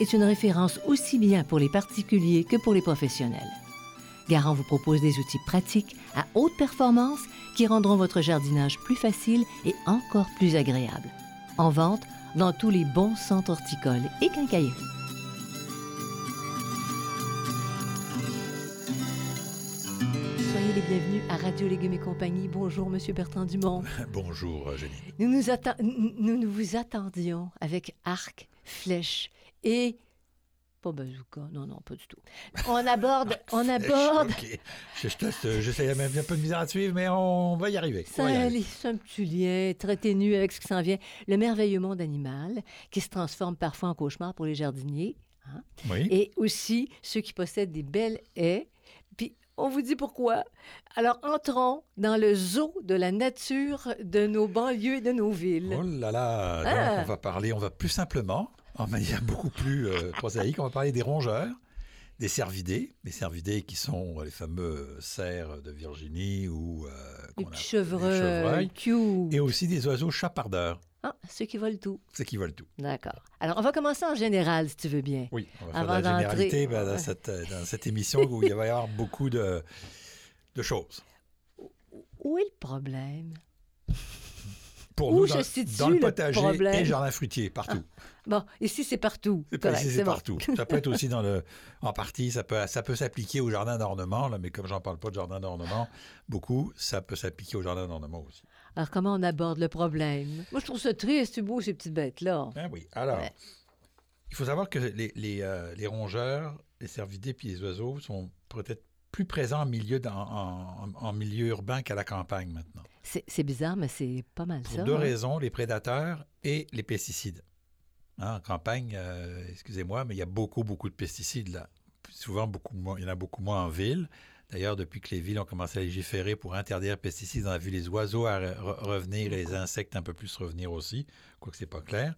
est une référence aussi bien pour les particuliers que pour les professionnels. Garant vous propose des outils pratiques à haute performance qui rendront votre jardinage plus facile et encore plus agréable. En vente dans tous les bons centres horticoles et quincailleries. Soyez les bienvenus à Radio Légumes et compagnie. Bonjour, Monsieur Bertrand Dumont. Bonjour, Jenny. Nous nous, nous vous attendions avec arc, flèche et... Pas bazooka, non, non, pas du tout. On aborde, on aborde... Je, je teste, j'essaie même un peu de misère à suivre, mais on va y arriver. C'est un, petit lien très ténu avec ce qui s'en vient. Le merveilleux monde animal qui se transforme parfois en cauchemar pour les jardiniers. hein. Oui. Et aussi ceux qui possèdent des belles haies. Puis on vous dit pourquoi. Alors entrons dans le zoo de la nature de nos banlieues et de nos villes. Oh là là. Donc, Ah. on va parler, on va plus simplement, en manière beaucoup plus euh, prosaïque, on va parler des rongeurs, des cervidés, des cervidés qui sont les fameux cerfs de Virginie ou euh, Les les chevreuils, et aussi des oiseaux chapardeurs, Ah, ceux qui volent tout. ceux qui volent tout. D'accord. Alors, on va commencer en général, si tu veux bien. Oui, on va faire Avant de la généralité ben, dans, cette, euh, dans cette émission où il va y avoir beaucoup de, de choses. Où est le problème? Pour Où nous, dans, situe dans le le potager problème? et jardin fruitier, partout. Bon, ici, c'est partout. C'est Correct, ici, c'est bon. partout. Ça peut être aussi dans le, en partie, ça peut, ça peut s'appliquer au jardin d'ornement, là, mais comme j'en parle pas de jardin d'ornement beaucoup, ça peut s'appliquer au jardin d'ornement aussi. Alors, comment on aborde le problème? Moi, je trouve ça triste, c'est beau, ces petites bêtes-là. Ben oui. Alors, Ouais. il faut savoir que les, les, euh, les rongeurs, les cervidés puis les oiseaux sont peut-être plus présents en milieu, dans- en, en- en milieu urbain qu'à la campagne maintenant. C'est c'est bizarre, mais c'est pas mal Pour ça. deux hein. raisons, les prédateurs et les pesticides. Hein, en campagne, euh, excusez-moi, mais il y a beaucoup, beaucoup de pesticides là. Souvent, beaucoup moins, il y en a beaucoup moins en ville. D'ailleurs, depuis que les villes ont commencé à légiférer pour interdire les pesticides, on a vu les oiseaux à re- revenir et les insectes un peu plus revenir aussi, quoique c'est pas clair.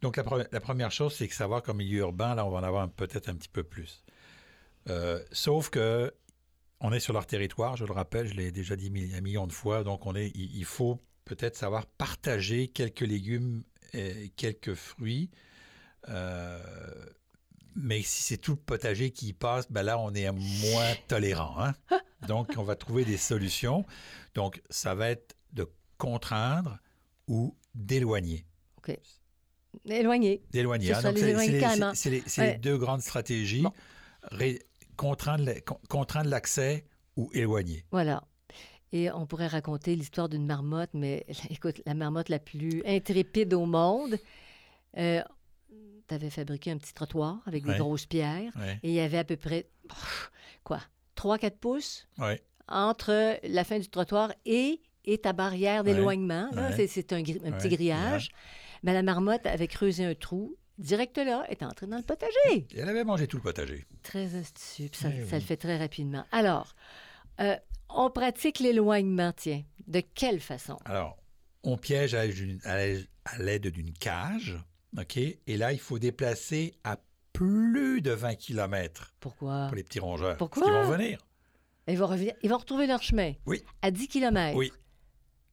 Donc, la, pre- la première chose, c'est que savoir qu'en milieu urbain, là, on va en avoir peut-être un petit peu plus. Euh, sauf que on est sur leur territoire, je le rappelle, je l'ai déjà dit un million de fois, donc on est, il, il faut peut-être savoir partager quelques légumes et quelques fruits. Euh, mais si c'est tout le potager qui y passe, ben là, on est moins tolérant. hein. Donc, on va trouver des solutions. Donc, ça va être de contraindre ou d'éloigner. Éloigné. D'éloigner. C'est hein. Donc, les c'est- les- Ouais. deux grandes stratégies. Bon. Ré- contraindre l'accès ou éloigner. Voilà. Et on pourrait raconter l'histoire d'une marmotte, mais écoute, la marmotte la plus intrépide au monde. tu avais fabriqué un petit trottoir avec des Ouais. grosses pierres. Ouais. Et il y avait à peu près, quoi, 3-4 pouces Ouais. entre la fin du trottoir et, et ta barrière d'éloignement. C'est- un, petit grillage. Mais la marmotte avait creusé un trou. Direct là, est entrée dans le potager. Et elle avait mangé tout le potager. Très astucieux. Ça, Eh ça le fait très rapidement. Alors, euh, on pratique l'éloignement, tiens. De quelle façon? Alors, on piège à l'aide d'une- cage, OK? Et là, il faut déplacer à plus de 20 km Pourquoi? pour les petits rongeurs. Pourquoi? Parce qu'ils vont venir. Ils vont, revenir- ils vont retrouver leur chemin. Oui. À 10 km. Oui.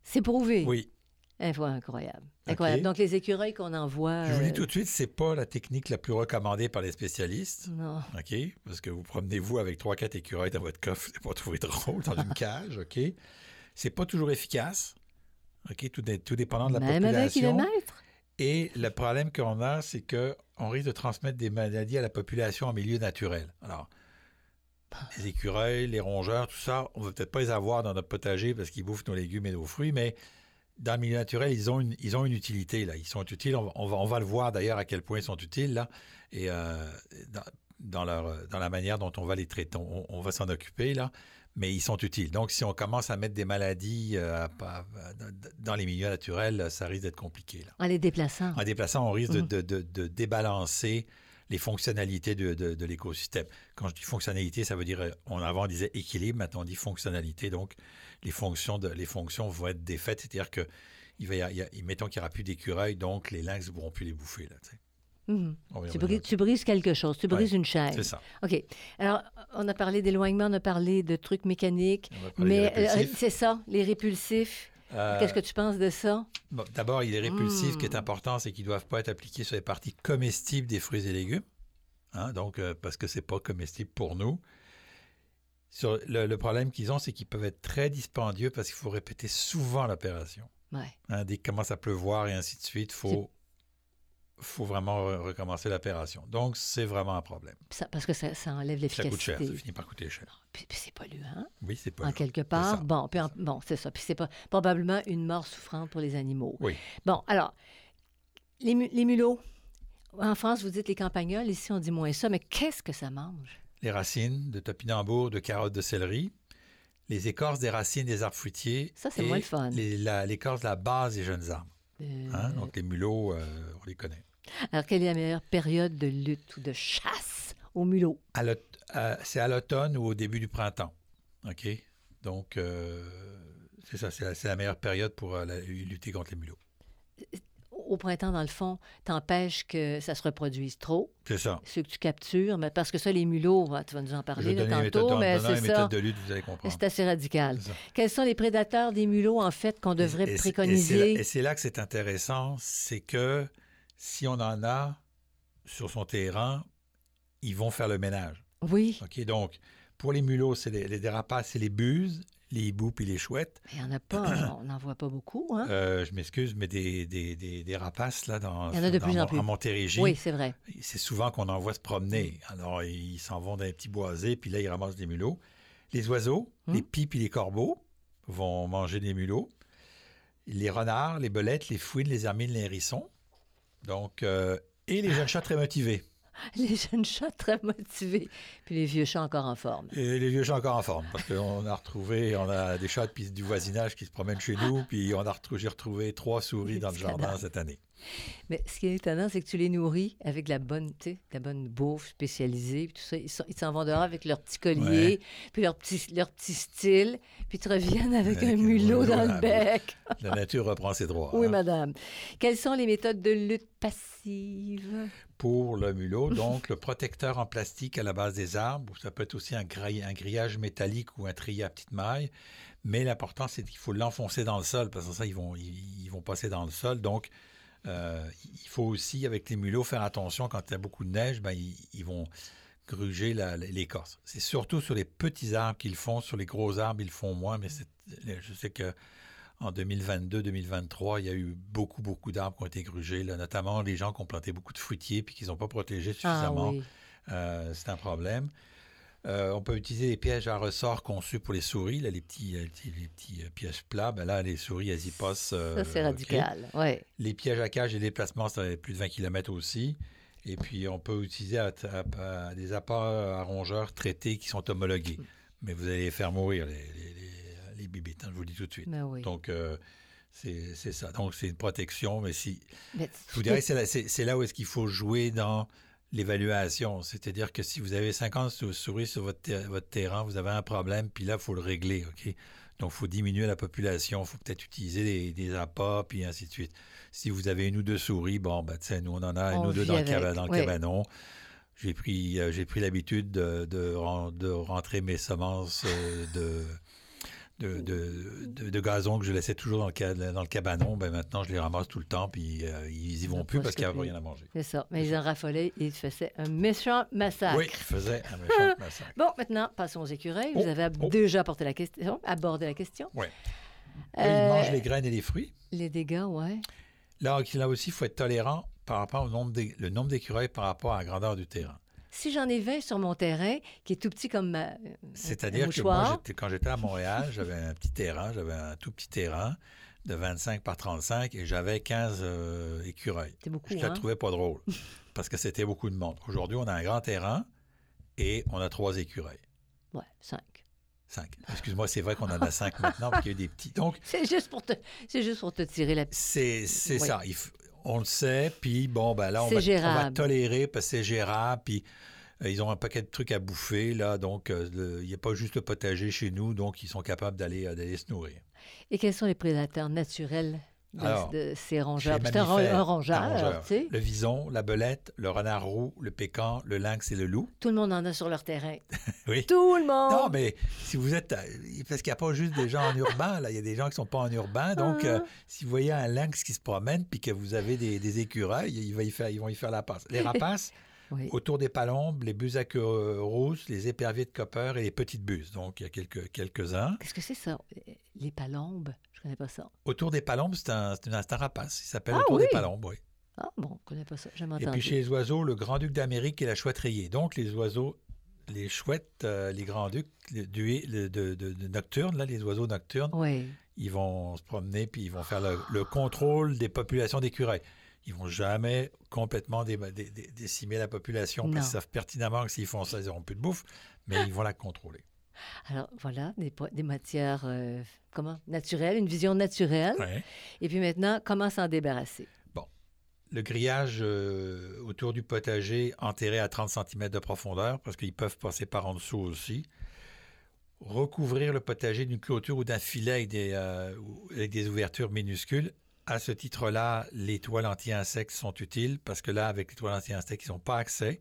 C'est prouvé. Oui. Incroyable. Incroyable. Donc, les écureuils qu'on envoie. Je vous euh, dis tout de suite, c'est pas la technique la plus recommandée par les spécialistes. Non. OK? Parce que vous promenez-vous avec 3-4 écureuils dans votre coffre, c'est pas trouvé drôle dans une cage, OK? C'est pas toujours efficace. OK? Tout, dé- tout dépendant de la Même à 20 population. km. Et le problème qu'on a, c'est qu'on risque de transmettre des maladies à la population en milieu naturel. Alors, les écureuils, les rongeurs, tout ça, on ne va peut-être pas les avoir dans notre potager parce qu'ils bouffent nos légumes et nos fruits, mais dans le milieu naturel, ils ont une, ils ont une utilité. Là. Ils sont utiles. On, va, on va le voir d'ailleurs à quel point ils sont utiles. Là. Et euh, dans, leur, dans la manière dont on va les traiter, on, va s'en occuper. là mais ils sont utiles. Donc, si on commence à mettre des maladies euh, dans les milieux naturels, ça risque d'être compliqué. Là. En les déplaçant. En déplaçant, on risque de, mhm. débalancer les fonctionnalités de, l'écosystème. Quand je dis fonctionnalité, ça veut dire, on avant on disait équilibre, maintenant on dit fonctionnalité. Donc, les fonctions, de, les fonctions vont être défaites, c'est-à-dire que, il va y, mettons qu'il n'y aura plus d'écureuils, donc les lynx ne pourront plus les bouffer. Là, Mhm. Tu, brises, quelque chose, tu brises une chaîne. C'est ça. OK. Alors, on a parlé d'éloignement, on a parlé de trucs mécaniques, mais euh, c'est ça, les répulsifs. Euh, Qu'est-ce que tu penses de ça? D'abord, il est répulsif. Ce qui est hmm. important, c'est qu'ils ne doivent pas être appliqués sur les parties comestibles des fruits et légumes. Hein, donc, euh, parce que ce n'est pas comestible pour nous. Sur le, problème qu'ils ont, c'est qu'ils peuvent être très dispendieux parce qu'il faut répéter souvent l'opération. Ouais. Hein, dès qu'il commence à pleuvoir et ainsi de suite, il faut faut vraiment recommencer l'opération. Donc, c'est vraiment un problème. parce que ça, enlève l'efficacité. Ça coûte cher, ça finit par coûter cher. Puis, c'est polluant. Oui, c'est polluant. En quelque part. Bon, bon c'est ça. Puis c'est pas, probablement une mort souffrante pour les animaux. Oui. Bon, alors, les, les mulots. En France, vous dites les campagnols. Ici, on dit moins ça. Mais qu'est-ce que ça mange? Les racines de topinambour, de carottes, de céleri. Les écorces des racines des arbres fruitiers. Ça, c'est moins le fun. L'écorce de la base des jeunes arbres. Euh, hein? Donc, les mulots, euh, on les connaît. Alors, quelle est la meilleure période de lutte ou de chasse aux mulots? Euh, c'est à l'automne ou au début du printemps. OK? Donc, c'est ça, c'est la, meilleure période pour lutter contre les mulots au printemps, dans le fond, t'empêches que ça se reproduise trop. C'est ça. Ceux que tu captures, mais parce que ça, les mulots, tu vas nous en parler tantôt, mais c'est ça. de lutte, vous allez comprendre. C'est assez radical. Quels sont les prédateurs des mulots, en fait, qu'on devrait préconiser? Et c'est là, que c'est intéressant, c'est que si on en a sur son terrain, ils vont faire le ménage. Oui. OK, donc, pour les mulots, c'est les, les dérapaces, c'est les buses les hiboux puis les chouettes. Il n'y en a pas, on n'en voit pas beaucoup. Hein? Euh, je m'excuse, mais des, des, des, rapaces là, dans, Il y en a de plus en, plus. en Montérégie. Oui, c'est vrai. C'est souvent qu'on en voit se promener. Alors, ils s'en vont dans les petits boisés, puis là, ils ramassent des mulots. Les oiseaux, hum. les pipes et les corbeaux vont manger des mulots. Les renards, les belettes, les fouines, les hermines, les hérissons. Donc, euh, et les jeunes chats très motivés. les jeunes chats très motivés, puis les vieux chats encore en forme. Et les vieux chats encore en forme, parce qu'on a retrouvé, on a des chats du voisinage qui se promènent chez nous, puis on a retrouvé, j'ai retrouvé trois souris dans le jardin cette année. Mais ce qui est étonnant, c'est que tu les nourris avec la bonne, la bonne bouffe spécialisée, puis tout ça. Ils s'en vont dehors avec leur petit collier, puis leur petit, leur petit style, puis ils reviennent avec, un mulot dans le bec. La nature reprend ses droits. Oui, hein. madame. Quelles sont les méthodes de lutte passive? Pour le mulot, donc le protecteur en plastique à la base des arbres, ça peut être aussi un, un grillage métallique ou un trier à petite maille. Mais l'important, c'est qu'il faut l'enfoncer dans le sol, parce que ça, ils vont, ils vont passer dans le sol. Donc, euh, il faut aussi, avec les mulots, faire attention quand il y a beaucoup de neige, ben, ils, vont gruger l'écorce. C'est surtout sur les petits arbres qu'ils font, sur les gros arbres, ils font moins, mais je sais que en 2022-2023, il y a eu beaucoup, beaucoup d'arbres qui ont été grugés, notamment les gens qui ont planté beaucoup de fruitiers puis qu'ils n'ont pas protégé ah suffisamment. Euh, c'est un problème. Euh, on peut utiliser des pièges à ressort conçus pour les souris, les petits, les petits, euh, pièges plats. Ben là, les souris, elles y passent. ça, c'est euh, radical, ouais. Les pièges à cage et déplacements, c'est plus de 20 km aussi. Et puis, on peut utiliser des appâts à rongeurs traités qui sont homologués. Hmm. Mais vous allez les faire mourir, les, les, les bibites, hein, je vous le dis tout de suite. Ben Donc, c'est ça. Donc, c'est une protection. Mais si. je vous dirais c'est là où est-ce qu'il faut jouer dans l'évaluation. C'est-à-dire que si vous avez 50 souris sur votre, votre terrain, vous avez un problème, puis là, il faut le régler, OK? Donc, il faut diminuer la population, il faut peut-être utiliser des, des, appâts, puis ainsi de suite. Si vous avez une ou deux souris, bon, ben, nous, on en a une ou deux dans, le, dans le cabanon. J'ai pris, euh, j'ai pris l'habitude de, de, de, rentrer mes semences euh, de de, de, de, gazon que je laissais toujours dans le, dans le cabanon, ben maintenant je les ramasse tout le temps, puis euh, ils y vont plus parce qu'il n'y a rien à manger. C'est ça. Mais ils en raffolaient et ils faisaient un méchant massacre. Oui, ils faisaient un méchant massacre. bon, maintenant, passons aux écureuils. Vous oh, avez oh. déjà apporté la question, abordé la question. Oui. ils mangent les graines et les fruits. Les dégâts, oui. Là, là aussi, il faut être tolérant par rapport au nombre le nombre d'écureuils par rapport à la grandeur du terrain. Si j'en ai 20 sur mon terrain, qui est tout petit comme ma, C'est-à-dire que moi, quand j'étais à Montréal, j'avais un petit terrain, j'avais un tout petit terrain de 25 par 35 et j'avais 15 euh, écureuils. beaucoup, Je ne hein? trouvais pas drôle parce que c'était beaucoup de monde. Aujourd'hui, on a un grand terrain et on a trois écureuils. Ouais, 5. Cinq. Excuse-moi, c'est vrai qu'on en a cinq maintenant parce qu'il y a eu des petits. Donc, C'est juste pour te, c'est juste pour te tirer la c'est c'est Oui. ça. Il f- on le sait, puis bon, ben là, on va, on va gérable. tolérer parce que c'est gérable, puis euh, ils ont un paquet de trucs à bouffer, là, donc euh, il n'y a pas juste le potager chez nous, donc ils sont capables d'aller euh, d'aller se nourrir. Et quels sont les prédateurs naturels? De, Alors, de ces rongeurs? chez les C'est un, un. Le vison, la belette, le renard roux, le pécan, le lynx et le loup. Tout le monde en a sur leur terrain. Oui. Tout le monde! Non, mais si vous êtes. euh, Parce qu'il n'y a pas juste des gens en urbain, là. Il y a des gens qui ne sont pas en urbain. Donc, Ah. euh, si vous voyez un lynx qui se promène puis que vous avez des, des écureuils, il va y faire, ils vont y faire la passe. Les rapaces, Oui. autour des palombes, les buses à queue rousse, les éperviers de copper et les petites buses. Donc, il y a quelques, quelques-uns. Qu'est-ce que c'est ça? Les palombes? Je connais pas ça. Autour des palombes, c'est un, c'est un, c'est un rapace. Il s'appelle Ah autour oui? des palombes, oui. Ah bon, je connais pas ça. Et entendu. puis chez les oiseaux, le grand-duc d'Amérique et la chouette rayée. Donc, les oiseaux, les chouettes, euh, les grands-ducs le- de, de- de nocturnes, là, les oiseaux nocturnes, Oui. ils vont se promener puis ils vont faire le, le contrôle des populations d'écureuils. Ils vont jamais complètement dé- dé- dé- décimer la population parce qu'ils savent pertinemment que s'ils font ça, ils n'auront plus de bouffe, mais ils vont la contrôler. Alors voilà, des, matières euh, comment naturelles, une vision naturelle. Ouais. Et puis maintenant, comment s'en débarrasser? Le grillage euh, autour du potager enterré à 30 cm de profondeur parce qu'ils peuvent passer par en dessous aussi. Recouvrir le potager d'une clôture ou d'un filet avec des, euh, avec des ouvertures minuscules. À ce titre-là, les toiles anti-insectes sont utiles parce que là, avec les toiles anti-insectes, ils n'ont pas accès.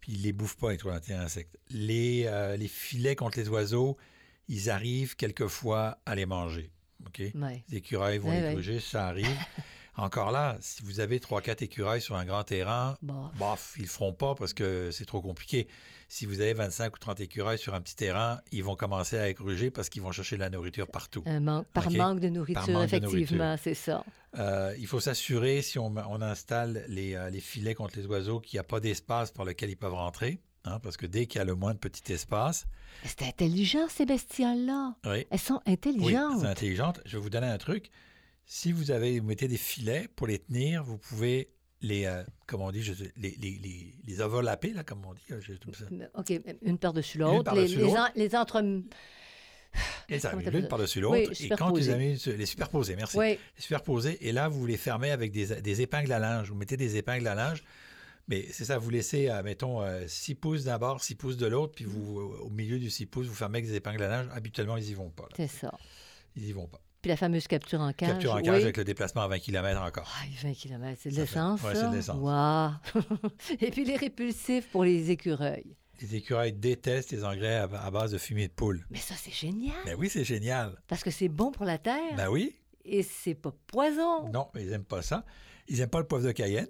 Puis ils ne les bouffent pas, les toiles anti-insectes. Les, euh, les filets contre les oiseaux, ils arrivent quelquefois à les manger. OK? Ouais. Les écureuils vont Ouais, les ouais. gruger, ça arrive. Encore là, si vous avez 3-4 écureuils sur un grand terrain, bof, ils le feront pas parce que c'est trop compliqué. Si vous avez 25 ou 30 écureuils sur un petit terrain, ils vont commencer à gruger parce qu'ils vont chercher de la nourriture partout. Un par manque de nourriture, manque effectivement, c'est ça. Euh, il faut s'assurer, si on, on installe les, euh, les filets contre les oiseaux, qu'il n'y a pas d'espace par lequel ils peuvent rentrer. hein, parce que dès qu'il y a le moins de petit espace, C'est intelligent, ces bestioles-là. oui, Elles sont oui, intelligentes. c'est intelligente. Je vais vous donner un truc. Si vous avez vous mettez des filets pour les tenir, vous pouvez les, euh, comme on dit, je les, les, les, les overlapper, là, comme on dit. euh, je- ça. OK, une par-dessus l'autre. les, les, en- les entre... Comment l'une par-dessus Oui, l'autre. et quand superposées. avez les superposés, merci. Oui, Les superposés, et là, vous les fermez avec des, des épingles à linge. Vous mettez des épingles à linge, mais c'est ça, vous laissez, euh, mettons, 6 pouces d'un bord, 6 pouces de l'autre, puis vous, au milieu du 6 pouces, vous fermez avec des épingles à linge. Habituellement, ils y vont pas. c'est ça. Ils y vont pas. Puis la fameuse capture en cage. Capture en cage oui. avec le déplacement à 20 km encore. Ah, 20 km, c'est de l'essence, ouais, ça? c'est de l'essence. Wow. Et puis les répulsifs pour les écureuils. Les écureuils détestent les engrais à, à base de fumier de poule. Mais ça, c'est génial. Ben oui, c'est génial. Parce que c'est bon pour la terre Ben oui. et c'est pas poison. Non, mais ils n'aiment pas ça. Ils n'aiment pas le poivre de Cayenne.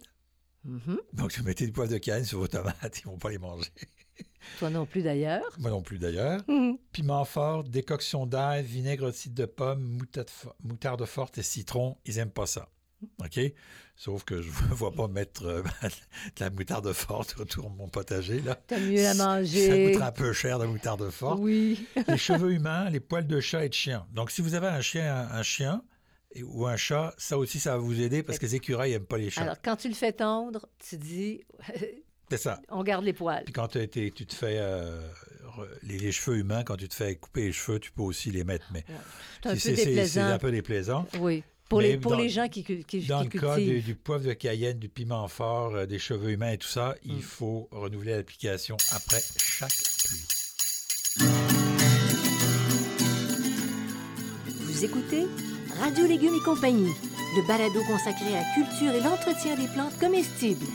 Mhm. Donc, si vous mettez du poivre de Cayenne sur vos tomates, ils vont pas les manger. Toi non plus, d'ailleurs. Moi non plus, d'ailleurs. Mhm. Piment fort, décoction d'ail, vinaigre de cidre de pomme, moutarde, moutarde forte et citron, ils n'aiment pas ça. OK? Sauf que je ne vois pas mettre euh, de la moutarde forte autour de mon potager. Là. T'as mieux à Ça manger. coûtera un peu cher de moutarde forte. Oui. Les cheveux humains, les poils de chat et de chien. Donc, si vous avez un chien, un, un chien et- ou un chat, ça aussi, ça va vous aider parce que les écureuils n'aiment pas les chats. Alors, quand tu le fais tondre, tu dis, C'est ça. on garde les poils. Puis quand tu te fais euh, les, les cheveux humains, quand tu te fais couper les cheveux, tu peux aussi les mettre. Mais C'est un si peu déplaisant. un peu déplaisant. Oui. Pour, les, pour dans- les gens qui, Dans qui le cas du, poivre de Cayenne, du piment fort, euh, des cheveux humains et tout ça, Mm. il faut renouveler l'application après chaque pluie. Vous écoutez Radio Légumes et compagnie, le balado consacré à la culture et l'entretien des plantes comestibles.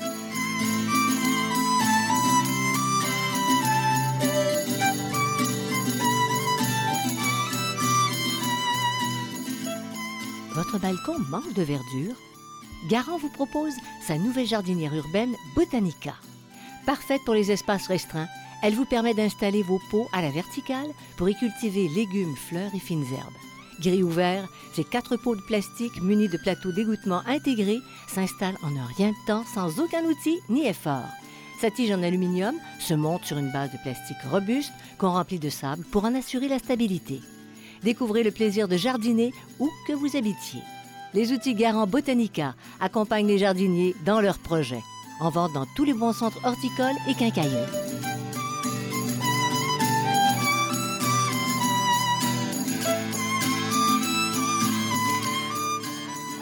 Votre balcon manque de verdure? Garant vous propose sa nouvelle jardinière urbaine Botanica. Parfaite pour les espaces restreints, elle vous permet d'installer vos pots à la verticale pour y cultiver légumes, fleurs et fines herbes. Gris ouvert, ces quatre pots de plastique munis de plateaux d'égouttement intégrés s'installent en un rien de temps sans aucun outil ni effort. Sa tige en aluminium se monte sur une base de plastique robuste qu'on remplit de sable pour en assurer la stabilité. Découvrez le plaisir de jardiner où que vous habitiez. Les outils Garant Botanica accompagnent les jardiniers dans leurs projets, en vente dans tous les bons centres horticoles et quincailleries.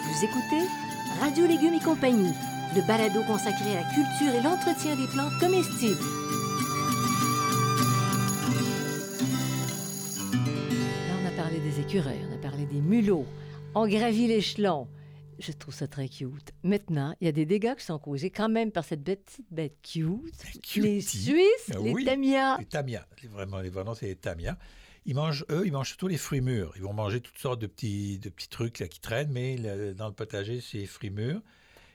Vous écoutez Radio Légumes et compagnie, le balado consacré à la culture et l'entretien des plantes comestibles. Écureuils, on a parlé des mulots, on gravit l'échelon. Je trouve ça très cute. Maintenant, il y a des dégâts qui sont causés quand même par cette petite bête cute. cutie. Les Suisses, Ah les oui. tamias. Les tamias, vraiment, les noms, c'est les tamias. Ils mangent, eux, ils mangent surtout les fruits mûrs. Ils vont manger toutes sortes de petits, de petits trucs là, qui traînent, mais le- dans le potager, c'est les fruits mûrs.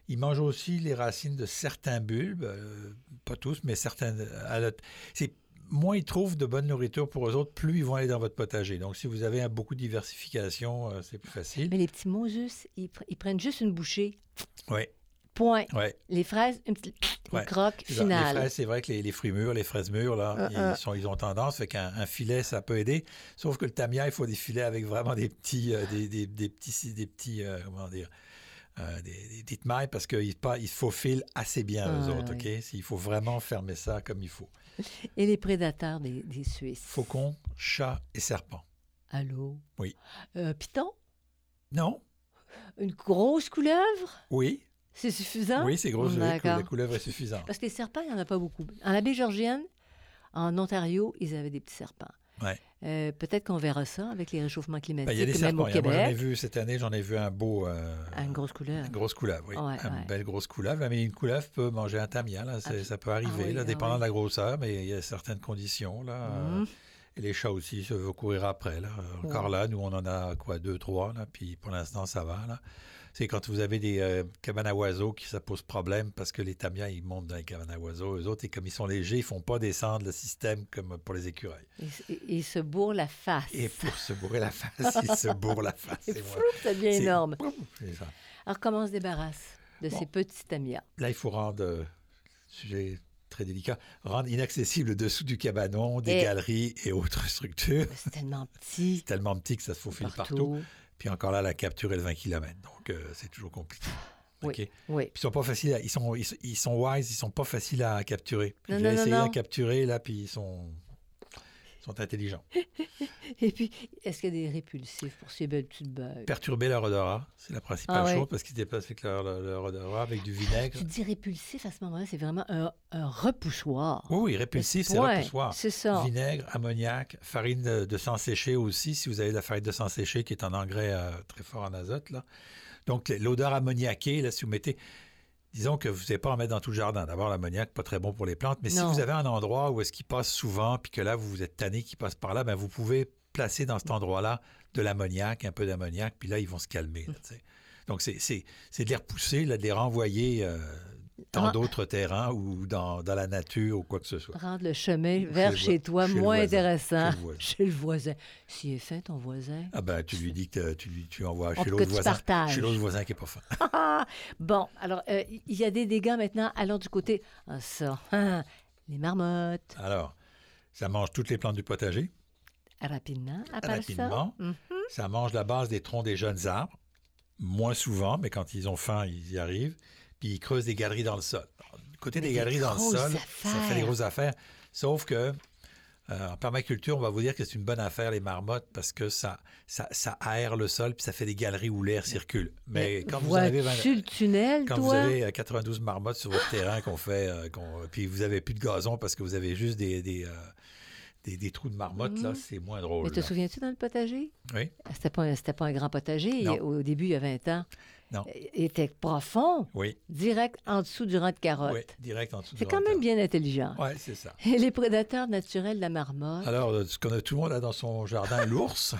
Ils mangent aussi les racines de certains bulbes, euh, pas tous, mais certains. la- c'est moins ils trouvent de bonne nourriture pour eux autres, plus ils vont aller dans votre potager. Donc, si vous avez un- beaucoup de diversification, euh, c'est plus facile. Mais les petits Moses, ils, pr- ils prennent juste une bouchée. Oui, Point. Les fraises, une petite Ouais. croque ça. Les finale. fraises, c'est vrai que les, les fruits mûrs, les fraises mûres, là, ils, euh. sont, ils ont tendance, fait qu'un un filet, ça peut aider. Sauf que le tamia, il faut des filets avec vraiment des petits, euh, des, des- des petits, des petits, euh, comment dire, euh, des, petites mailles parce qu'ils ils se faufilent assez bien, eux Ah, autres, OK? Il faut vraiment fermer ça comme il faut. Et les prédateurs des, des Suisses? Faucons, chats et serpents. Allô? Oui. Euh, python? Non? Une grosse couleuvre? Oui? C'est suffisant? Oui, c'est gros. La couleuvre est suffisante. Parce que les serpents, il n'y en a pas beaucoup. En la baie Georgienne, en Ontario, ils avaient des petits serpents. Ouais. Euh, Peut-être qu'on verra ça avec les réchauffements climatiques, Ben, il y a des même au Moi, j'en ai vu cette année, j'en ai vu un beau. euh, une grosse couleuvre. Une grosse couleuvre, oui. Ouais, une ouais. belle grosse couleuvre. Mais une couleuvre peut manger un tamia, là. c'est- Ah, ça peut arriver, oui, là, ah dépendant oui. de la grosseur, mais il y a certaines conditions, là. euh, Mhm. Et les chats aussi, ça veut courir après, là. Encore Ouais. là, nous, on en a, quoi, deux, trois, là. Puis pour l'instant, ça va, là. C'est quand vous avez des euh, cabanes à oiseaux qui ça pose problème parce que les tamias, ils montent dans les cabanes à oiseaux. Eux autres, et comme ils sont légers, ils font pas descendre le système comme pour les écureuils. Et se bourre la face. Et pour se bourrer la face, ils se bourrent la face. C'est ça devient énorme. Ça. Alors, comment on se débarrasse de Bon. ces petits tamias? Là, il faut rendre, euh, sujet très délicat, rendre inaccessible le dessous du cabanon, des Et- galeries et autres structures. C'est tellement petit. tellement petit que ça se faufile partout. Partout. Puis encore là, la capture est de 20 km. Donc, euh, c'est toujours compliqué. Oui. OK? Puis Oui. ils sont pas faciles à- ils sont ils, ils sont wise, ils sont pas faciles à capturer. Puis J'ai non, non, essayé non. de capturer là puis ils sont sont intelligents. Et puis, est-ce qu'il y a des répulsifs pour ces belles petites bêtes? Perturber leur odorat, c'est la principale Ah ouais. chose parce qu'ils se déplacent avec leur, leur- leur odorat avec du vinaigre. Tu dis répulsif à ce moment-là, c'est vraiment un, un repoussoir. Oui, oui, répulsif, c'est Point. repoussoir. C'est ça. Vinaigre, ammoniac, farine de, de sang séché aussi, si vous avez de la farine de sang séché qui est un engrais euh, très fort en azote. Là. Donc, l'odeur ammoniaquée, là, si vous mettez. Disons que vous n'allez pas en mettre dans tout le jardin. D'abord, l'ammoniac, pas très bon pour les plantes. Mais si vous avez un endroit où est-ce qu'il passe souvent, puis que là, vous vous êtes tanné qu'il passe par là, ben, vous pouvez placer dans cet endroit-là de l'ammoniac, un peu d'ammoniac, puis là, ils vont se calmer. là. Donc, c'est de les repousser, là, de les renvoyer euh, dans d'autres terrains ou dans, dans la nature ou quoi que ce soit. Rendre le chemin Chez vers chez voi- toi chez moins voisin. intéressant. Chez le voisin. Chez. S'il est fin, ton voisin. Ah ben, tu lui dis que tu, tu envoies chez l'autre voisin. partages. Chez l'autre voisin qui n'est pas fin. Bon, alors, euh, il y a des dégâts maintenant. Allons du côté. Ah, ça. Ah, les marmottes. Alors, ça mange toutes les plantes du potager, Rapidement, à part rapidement. ça. Mhm. Ça mange la base des troncs des jeunes arbres, moins souvent, mais quand ils ont faim, ils y arrivent. Puis ils creusent des galeries dans le sol. Alors, du côté des des galeries dans le sol, ça fait des grosses affaires. Sauf que euh, en permaculture, on va vous dire que c'est une bonne affaire, les marmottes, parce que ça, ça, ça aère le sol, puis ça fait des galeries où l'air circule. Mais quand vous avez... le tunnel, Quand toi? vous avez euh, 92 marmottes sur votre terrain qu'on fait, euh, puis vous avez plus de gazon parce que vous avez juste des, des, euh, des, des trous de marmottes, là, Mhm. c'est moins drôle. Mais te souviens-tu dans le potager? Oui. C'était pas, un- pas un grand potager Non. au début, il y a 20 ans. Non. Était profond, Oui, direct en dessous du rang de carotte. oui, direct en dessous C'est quand même bien intelligent. Oui, c'est ça. Et les prédateurs naturels de la marmotte? Alors, euh, ce qu'on a tout le monde a dans son jardin, l'ours,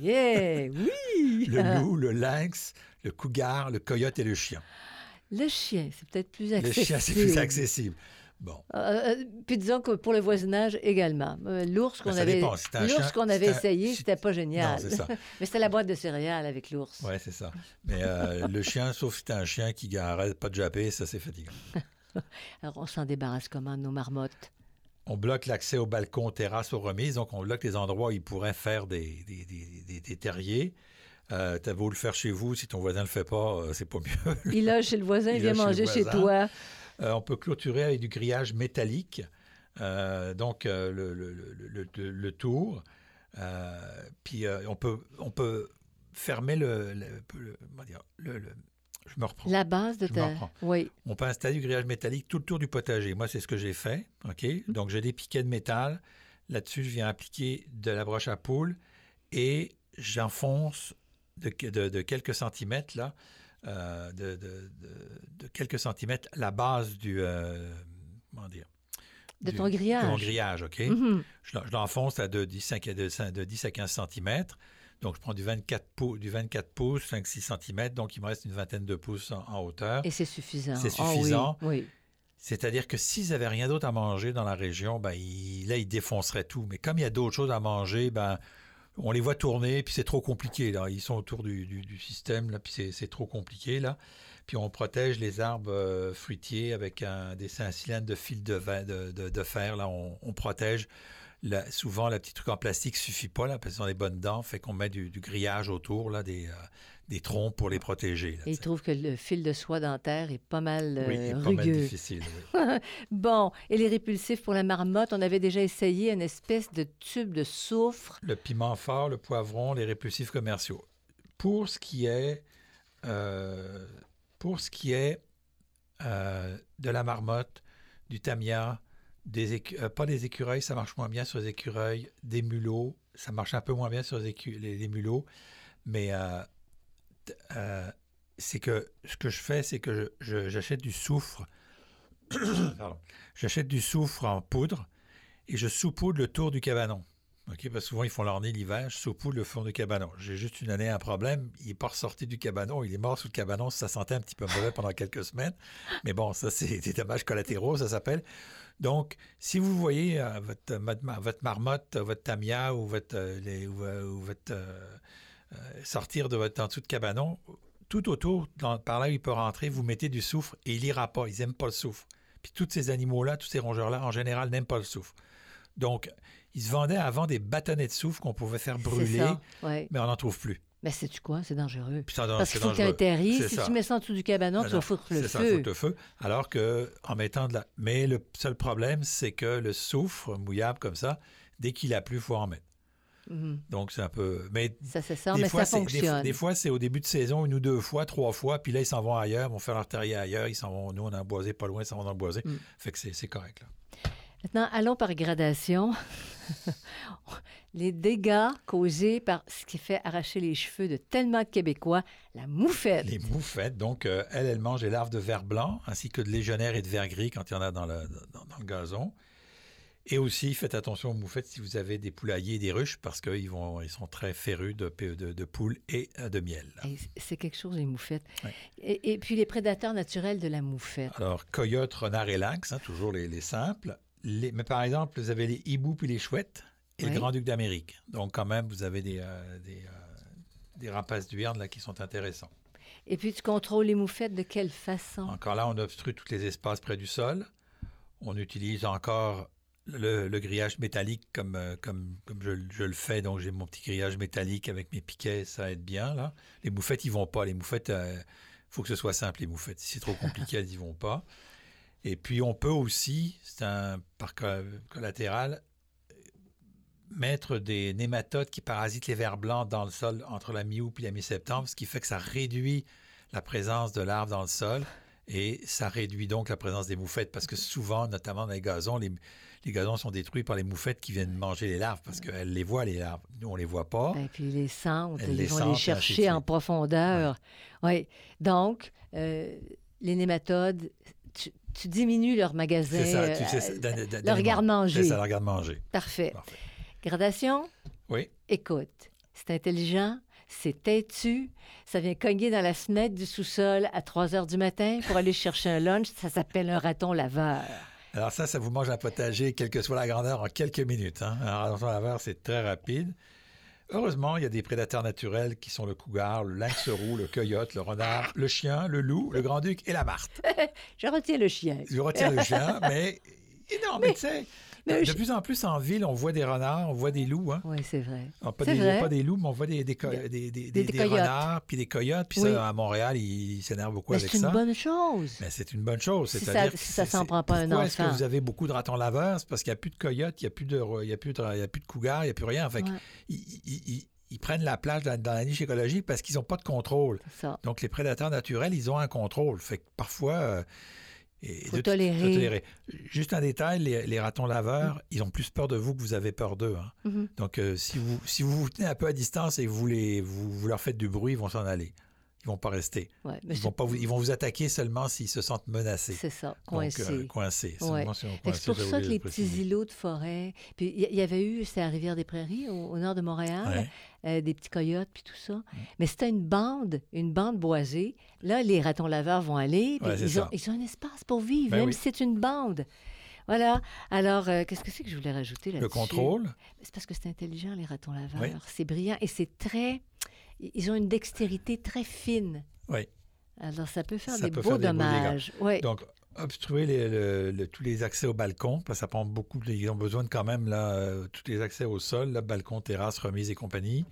Yeah! Oui! le loup, le lynx, le cougar, le coyote et le chien. Le chien, c'est peut-être plus Le accessible. chien, c'est plus accessible. Bon, Euh, euh, puis disons que pour le voisinage également. Euh, L'ours qu'on Ben, avait, l'ours qu'on avait essayé, c'était pas génial. non, ça. Mais c'était la boîte de céréales avec l'ours. Ouais, c'est ça. Mais euh, le chien, sauf si t'as un chien qui arrête pas de japper, ça, c'est fatigant. Alors, on s'en débarrasse comment, nos marmottes? On bloque l'accès au balcon, terrasse, aux remises. Donc, on bloque les endroits où ils pourraient faire des, des, des, des terriers. Euh, T'as beau le faire chez vous, si ton voisin ne le fait pas, euh, c'est pas mieux. Il loge chez le voisin, il, vient manger chez, toi. Euh, on peut clôturer avec du grillage métallique. Euh, donc, le, le, le, le, tour. puis, on, peut, on peut fermer le, je me reprends. La base de ta... Oui. On peut installer du grillage métallique tout le tour du potager. Moi, c'est ce que j'ai fait. OK? Mm. Donc, j'ai des piquets de métal. Là-dessus, je viens appliquer de la broche à poule et j'enfonce de, de, quelques centimètres, là, euh, de, de, quelques centimètres, la base du. Euh, comment dire? De ton grillage. De mon grillage, OK? Mm-hmm. Je, l'enfonce à de 10, de 10 à 15 centimètres. Donc, je prends du 24, pouces, du 24 pouces, 5-6 cm, donc il me reste une vingtaine de pouces en, hauteur. Et c'est suffisant. C'est ah suffisant. oui, C'est-à-dire que s'ils n'avaient rien d'autre à manger dans la région, ben, là, ils défonceraient tout. Mais comme il y a d'autres choses à manger, ben, on les voit tourner, puis c'est trop compliqué. Là. Ils sont autour du, système, là, puis c'est trop compliqué. Là. Puis on protège les arbres euh, fruitiers avec un, des cylindres de fil de, fer. Là. On, protège souvent, le petit truc en plastique suffit pas, là, parce qu'ils ont des bonnes dents, fait qu'on met du, grillage autour, là, des, euh, des troncs pour les protéger. Et ils trouvent que le fil de soie dentaire est pas mal oui, est Pas mal difficile, bon, et les répulsifs pour la marmotte, on avait déjà essayé une espèce de tube de soufre. Le piment fort, le poivron, les répulsifs commerciaux. Pour ce qui est, euh, pour ce qui est euh, de la marmotte, du tamia, des euh, pas des écureuils, ça marche moins bien sur les écureuils, des mulots, ça marche un peu moins bien sur les, les, mulots, mais euh, euh, c'est que ce que je fais, c'est que j'achète du soufre, j'achète du soufre en poudre et je saupoudre le tour du cabanon. OK, parce que souvent, ils font leur nez l'hiver, je saupoudre le fond du cabanon. J'ai juste une année un problème, il n'est pas ressorti du cabanon, il est mort sous le cabanon, ça sentait un petit peu mauvais pendant quelques semaines. Mais bon, ça, c'est des dommages collatéraux, ça s'appelle. Donc, si vous voyez euh, votre, votre, marmotte, votre tamia ou votre, euh, euh, sortir de votre dessous de cabanon, tout autour, par là où il peut rentrer, vous mettez du soufre et il n'ira pas. Ils n'aiment pas le soufre. Puis tous ces animaux-là, tous ces rongeurs-là, en général, n'aiment pas le soufre. Donc, ils se vendaient avant des bâtonnets de soufre qu'on pouvait faire brûler, mais on n'en trouve plus. Mais c'est-tu quoi? C'est dangereux. Parce qu'il faut que tu Si tu mets ça en dessous du cabanon, tu vas foutre le feu. C'est ça, foutre le feu. Alors que, en mettant de la. Mais le seul problème, c'est que le soufre mouillable comme ça, dès qu'il a plu, il faut en mettre. Mhm. Donc, c'est un peu. Mais ça, c'est ça, mais ça fonctionne. Des, fois, c'est au début de saison, une ou deux fois, trois fois, puis là, ils s'en vont ailleurs, vont faire leur terrier ailleurs, ils s'en vont. Nous, on a boisé pas loin, ils s'en vont dans le boisé. Mm. Fait que c'est correct, là. Maintenant, allons par gradation. les dégâts causés par ce qui fait arracher les cheveux de tellement de Québécois, la moufette. Les moufettes, donc, euh, elles, elles mangent des larves de vers blanc ainsi que de légionnaires et de vers gris quand il y en a dans le, dans, le gazon. Et aussi, faites attention aux moufettes si vous avez des poulaillers et des ruches parce qu'ils ils sont très férus de, de, poules et euh, de miel. C'est quelque chose, les moufettes. Et, puis les prédateurs naturels de la moufette. Alors, coyote, renard et lynx, hein, toujours les, les simples mais par exemple, vous avez les hiboux puis les chouettes et le grand-duc d'Amérique. Donc, quand même, vous avez des, euh, des, euh, des, rapaces d'huerne là qui sont intéressants. Et puis, tu contrôles les moufettes de quelle façon? Encore là, on obstrue tous les espaces près du sol. On utilise encore le, grillage métallique comme, euh, comme, comme je, le fais. Donc, j'ai mon petit grillage métallique avec mes piquets, ça aide bien. Là. Les moufettes, ils vont pas. Les moufettes, il faut que ce soit simple, les moufettes. Si c'est trop compliqué, elles n'y vont pas. Et puis, on peut aussi, c'est un par collatéral, mettre des nématodes qui parasitent les vers blancs dans le sol entre la mi-août et la mi-septembre, ce qui fait que ça réduit la présence de larves dans le sol et ça réduit donc la présence des moufettes parce que souvent, notamment dans les gazons, les, gazons sont détruits par les moufettes qui viennent manger les larves parce qu'elles les voient, les larves. Nous, on les voit pas. Et puis les sentent, ils vont les chercher en profondeur. Oui. Donc, euh, les nématodes, tu diminues leur magasin, ça, tu euh, leur garde-manger. C'est ça, leur garde-manger. Parfait. Gradation? Oui. Écoute, c'est intelligent, c'est têtu, ça vient cogner dans la fenêtre du sous-sol à 3 heures du matin pour aller chercher un lunch. Ça s'appelle un raton laveur. Alors ça, ça vous mange un potager, quelle que soit la grandeur, en quelques minutes. Hein? Un raton laveur, c'est très rapide. Heureusement, il y a des prédateurs naturels qui sont le cougar, le lynx roux, le coyote, le renard, le chien, le loup, le grand-duc et la marthe. Je retiens le chien. Je retiens le chien, mais... Non, mais, tu sais, mais de je- plus en plus en ville, on voit des renards, on voit des loups. Hein. Oui, c'est vrai. Ah, pas, des, vrai. pas des loups, mais on voit des, des, des, des- renards, puis des coyotes. Puis Oui. ça, à Montréal, ils s'énervent beaucoup Mais avec c'est une ça. bonne chose. Mais c'est une bonne chose. Si ça- si ça s'en prend pas un Pourquoi est-ce que enfant. vous avez beaucoup de ratons laveurs? C'est parce qu'il n'y a plus de coyotes, il n'y a plus de, il y a plus de, il y a plus de cougars, il n'y a plus rien. Fait Ouais. ils, ils- prennent la place dans, dans la niche écologique parce qu'ils n'ont pas de contrôle. Ça. Donc, les prédateurs naturels, ils ont un contrôle. Fait que parfois... euh, et Faut de- tolérer. Juste un détail, les, les ratons laveurs, ils ont plus peur de vous que vous avez peur d'eux. hein. Mhm. Donc, euh, si, vous, si vous vous tenez un peu à distance et que vous, les, vous, vous leur faites du bruit, ils vont s'en aller. Ils vont pas rester. Ouais, Ils vont, pas vous, ils vont vous attaquer seulement s'ils se sentent menacés. c'est ça, Donc, coincé. euh, coincés. Ouais. C'est pour ça que les le petits îlots de forêt. Puis il y, avait eu, c'est à Rivière-des-Prairies, au, au nord de Montréal, Ouais. euh, des petits coyotes puis tout ça. Mais c'était une bande, une bande boisée. Là, les ratons laveurs vont aller. puis ils, ont, ils ont un espace pour vivre, Ben même oui. si c'est une bande. Voilà. Alors, euh, qu'est-ce que c'est que je voulais rajouter là-dessus? Le contrôle, C'est parce que c'est intelligent, les ratons laveurs. C'est brillant et c'est très. Ils ont une dextérité très fine. oui. Alors, ça peut faire Ça des peut beaux faire des beaux dégâts. dommages. Oui. Donc, obstruer les- le- le- tous les accès au balcon, parce que ça prend beaucoup, ils ont besoin de quand même là, euh, tous les accès au sol, là, balcon, terrasse, remise et compagnie.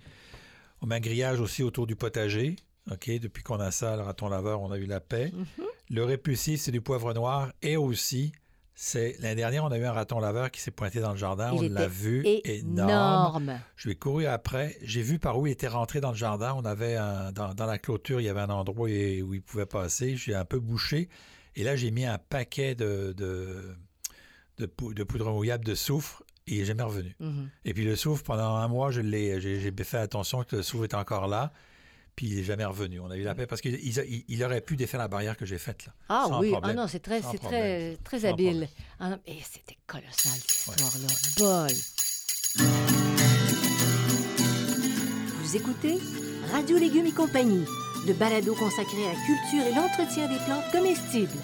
On met un grillage aussi autour du potager. OK, depuis qu'on a ça, le raton laveur, on a eu la paix. Mhm. Le répulsif, c'est du poivre noir. Et aussi, c'est l'année dernière, on a eu un raton laveur qui s'est pointé dans le jardin. Il on l'a vu. Énorme. énorme. Je lui ai couru après. J'ai vu par où il était rentré dans le jardin. On avait un- dans, dans la clôture, il y avait un endroit où il, pouvait passer. J'ai un peu bouché. Et là, j'ai mis un paquet de, de, de, pou- de poudre mouillable de soufre et il n'est jamais revenu. Mhm. Et puis le soufre, pendant un mois, je l'ai, j'ai, j'ai fait attention que le soufre est encore là. Puis il n'est jamais revenu. On a eu la paix parce qu'il il, aurait pu défaire la barrière que j'ai faite. Là. Ah Sans oui, problème. ah non, c'est très, c'est très, très Sans habile. problème. Ah non, et c'était colossal cette histoire-là. Bol. Vous écoutez Radio Légumes et compagnie, le balado consacré à la culture et l'entretien des plantes comestibles.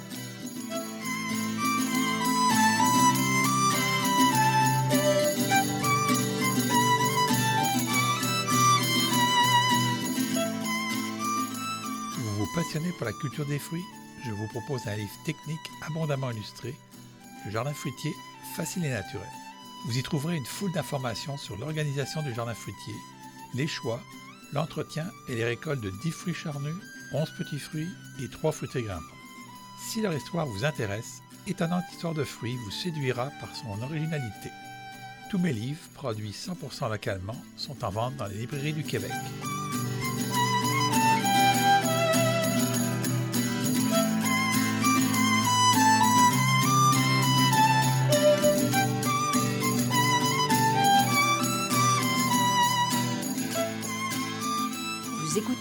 Passionnez pour la culture des fruits Je vous propose un livre technique abondamment illustré, Le jardin fruitier facile et naturel. Vous y trouverez une foule d'informations sur l'organisation du jardin fruitier, les choix, l'entretien et les récoltes de 10 fruits charnus, 11 petits fruits et 3 fruitiers grimpants. Si leur histoire vous intéresse, Étonnante histoire de fruits vous séduira par son originalité. Tous mes livres, produits 100% localement, sont en vente dans les librairies du Québec.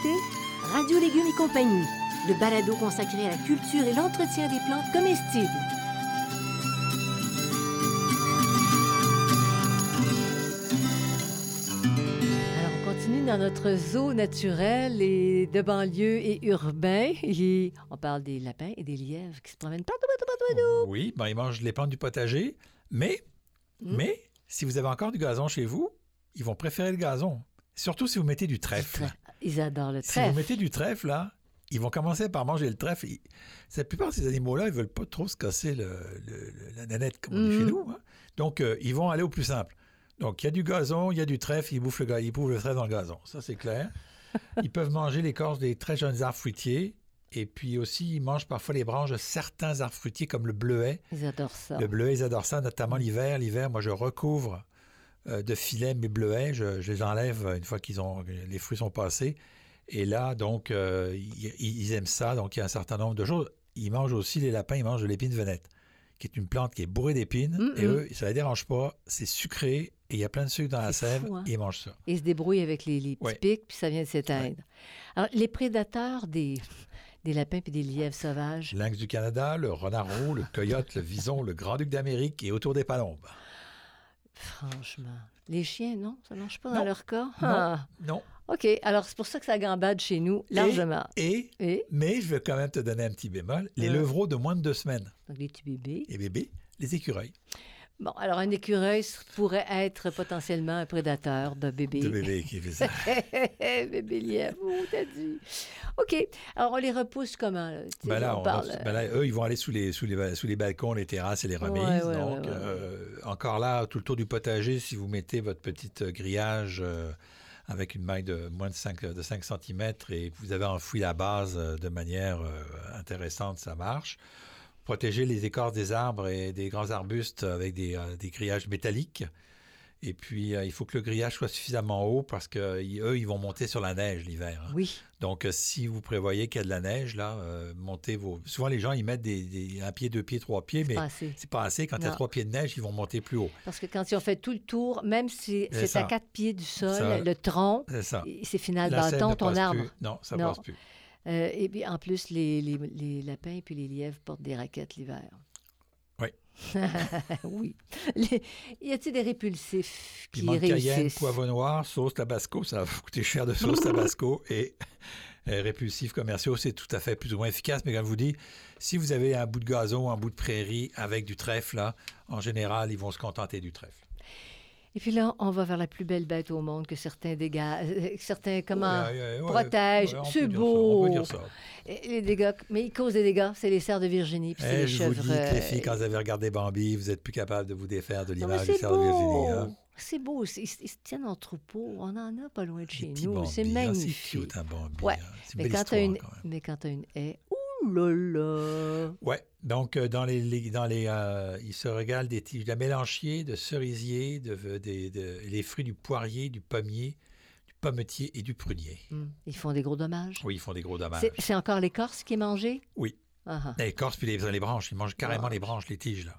Écoutez Radio Légumes et compagnie, le balado consacré à la culture et l'entretien des plantes comestibles. Alors, on continue dans notre zoo naturel et de banlieue et urbain. Et on parle des lapins et des lièvres qui se promènent partout, partout, partout, partout. Oui, ben, ils mangent les plantes du potager, mais, Mm. mais si vous avez encore du gazon chez vous, ils vont préférer le gazon. Surtout si vous mettez du trèfle. Ils adorent le Si vous trèfle. mettez du trèfle, là, ils vont commencer par manger le trèfle. Ils- La plupart de ces animaux-là, ils veulent pas trop se casser le- le- le- la nanette, comme on dit Mhm. chez nous. hein. Donc, euh, ils vont aller au plus simple. Donc, il y a du gazon, il y a du trèfle, ils bouffent le, ils bouffent le trèfle dans le gazon. Ça, c'est clair. ils peuvent manger l'écorce des très jeunes arbres fruitiers. Et puis aussi, ils mangent parfois les branches de certains arbres fruitiers, comme le bleuet. Ils adorent ça. Le bleuet, ils adorent ça, notamment l'hiver. L'hiver, moi, je recouvre de filets mes bleuets. Je, je les enlève une fois qu'ils ont les fruits sont passés. Et là, donc, euh, ils, ils aiment ça. Donc, il y a un certain nombre de choses. Ils mangent aussi, les lapins, ils mangent de l'épine venette, qui est une plante qui est bourrée d'épines. Mm, Et mm. eux, ça ne les dérange pas. C'est sucré et il y a plein de sucre dans la sève. fou, hein? Et ils mangent ça. Ils se débrouillent avec les, les petits Ouais. pics, puis ça vient de s'éteindre. Alors, les prédateurs des, des lapins puis des lièvres sauvages, Lynx du Canada, le renard roux, le coyote, le vison, le grand-duc d'Amérique et autour des palombes. Franchement. Les chiens, non? Ça ne marche pas dans leur cas? Non. Ah. Non. OK. Alors, c'est pour ça que ça gambade chez nous, largement. Et, Et, mais je vais quand même te donner un petit bémol. Les Euh. levreaux de moins de deux semaines. donc, les petits bébés. et bébés, les écureuils. Bon, alors un écureuil pourrait être potentiellement un prédateur de bébés. De bébés qui fait ça. bébé lièvre, oh, t'as dit. OK. Alors, on les repousse comment? Là? Ben là, on on parle, va- ben là, eux, ils vont aller sous les, sous, les, sous les balcons, les terrasses et les remises. Ouais, ouais, Donc, ouais, euh, encore là, tout le tour du potager, si vous mettez votre petite grillage euh, avec une maille de moins de 5, de 5 cm et que vous avez enfoui la base euh, de manière euh, intéressante, ça marche. Protéger les écorces des arbres et des grands arbustes avec des, euh, des grillages métalliques. Et puis, euh, il faut que le grillage soit suffisamment haut parce que ils- eux, ils vont monter sur la neige l'hiver. hein. Oui. Donc, euh, si vous prévoyez qu'il y a de la neige, là, euh, montez vos. Souvent, les gens, ils mettent des, des- un pied, deux pieds, trois pieds, mais c'est pas assez. Quand il y a trois pieds de neige, ils vont monter plus haut. Parce que quand ils ont fait tout le tour, même si C'est à quatre pieds du sol, Ça- le tronc, C'est final La bâton, ne ton arbre. plus. Non, ça Non. passe plus. Euh, et puis en plus, les, les, les lapins et puis les lièvres portent des raquettes l'hiver. Oui. oui. Les- y a-t-il des répulsifs qui Piment de cayenne, réussissent? poivre noir, sauce tabasco, ça va vous coûter cher de sauce tabasco et euh, répulsifs commerciaux, c'est tout à fait plus ou moins efficace. Mais comme je vous dis, si vous avez un bout de gazon, un bout de prairie avec du trèfle, là, en général, ils vont se contenter du trèfle. Et puis là, on va vers la plus belle bête au monde que certains dégâts, euh, certains comment Ouais, ouais, ouais, protègent. c'est beau. on peut dire ça. Les dégâts, mais ils causent des dégâts. C'est les cerfs de Virginie, puis c'est Eh, les je vous dis que les filles, quand vous avez regardé Bambi, vous êtes plus capable de vous défaire de l'image du c'est cerf de Virginie. beau. hein. C'est beau. Ils, ils se tiennent en troupeau. On en a pas loin de chez nous. Bambi, C'est hein, magnifique. C'est cute, un Bambi. Ouais, hein. C'est une mais, belle quand histoire, as une, quand même. mais quand tu as une haie, ouh là là! Ouais, donc euh, dans les, les- dans les, euh, ils se régalent des tiges de mélanchier, de cerisier, de, des- de- les fruits du poirier, du pommier, du pommetier et du prunier. Hum, Ils font des gros dommages? Oui, ils font des gros dommages. C'est- encore l'écorce qui est mangée? Oui. Ah, ah. Les écorces puis les, les branches, ils mangent carrément Ah. les branches, les tiges là.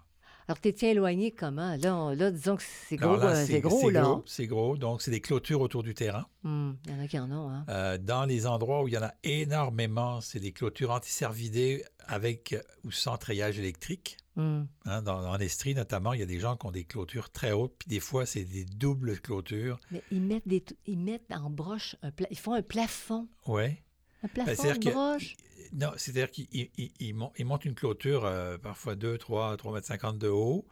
Alors, tu tiens éloigné comment? Là, on- là disons que c'est gros, Alors là, euh, c'est gros, là. gros, c'est gros. Donc c'est des clôtures autour du terrain. Hum, Il y en a qui en ont, hein? Euh, dans les endroits où il y en a énormément, c'est des clôtures anticervidées avec ou sans treillage électrique. Hum. Hein, dans, en Estrie, notamment, il y a des gens qui ont des clôtures très hautes, puis des fois, c'est des doubles clôtures. Mais ils mettent, des, ils mettent en broche, un pla- ils font un plafond. Ouais. Un plafond Ben, de que- broche? Non, c'est-à-dire qu'ils ils- ils- ils mon- ils montent une clôture, euh, parfois 2, 3, 3 mètres 50 de haut.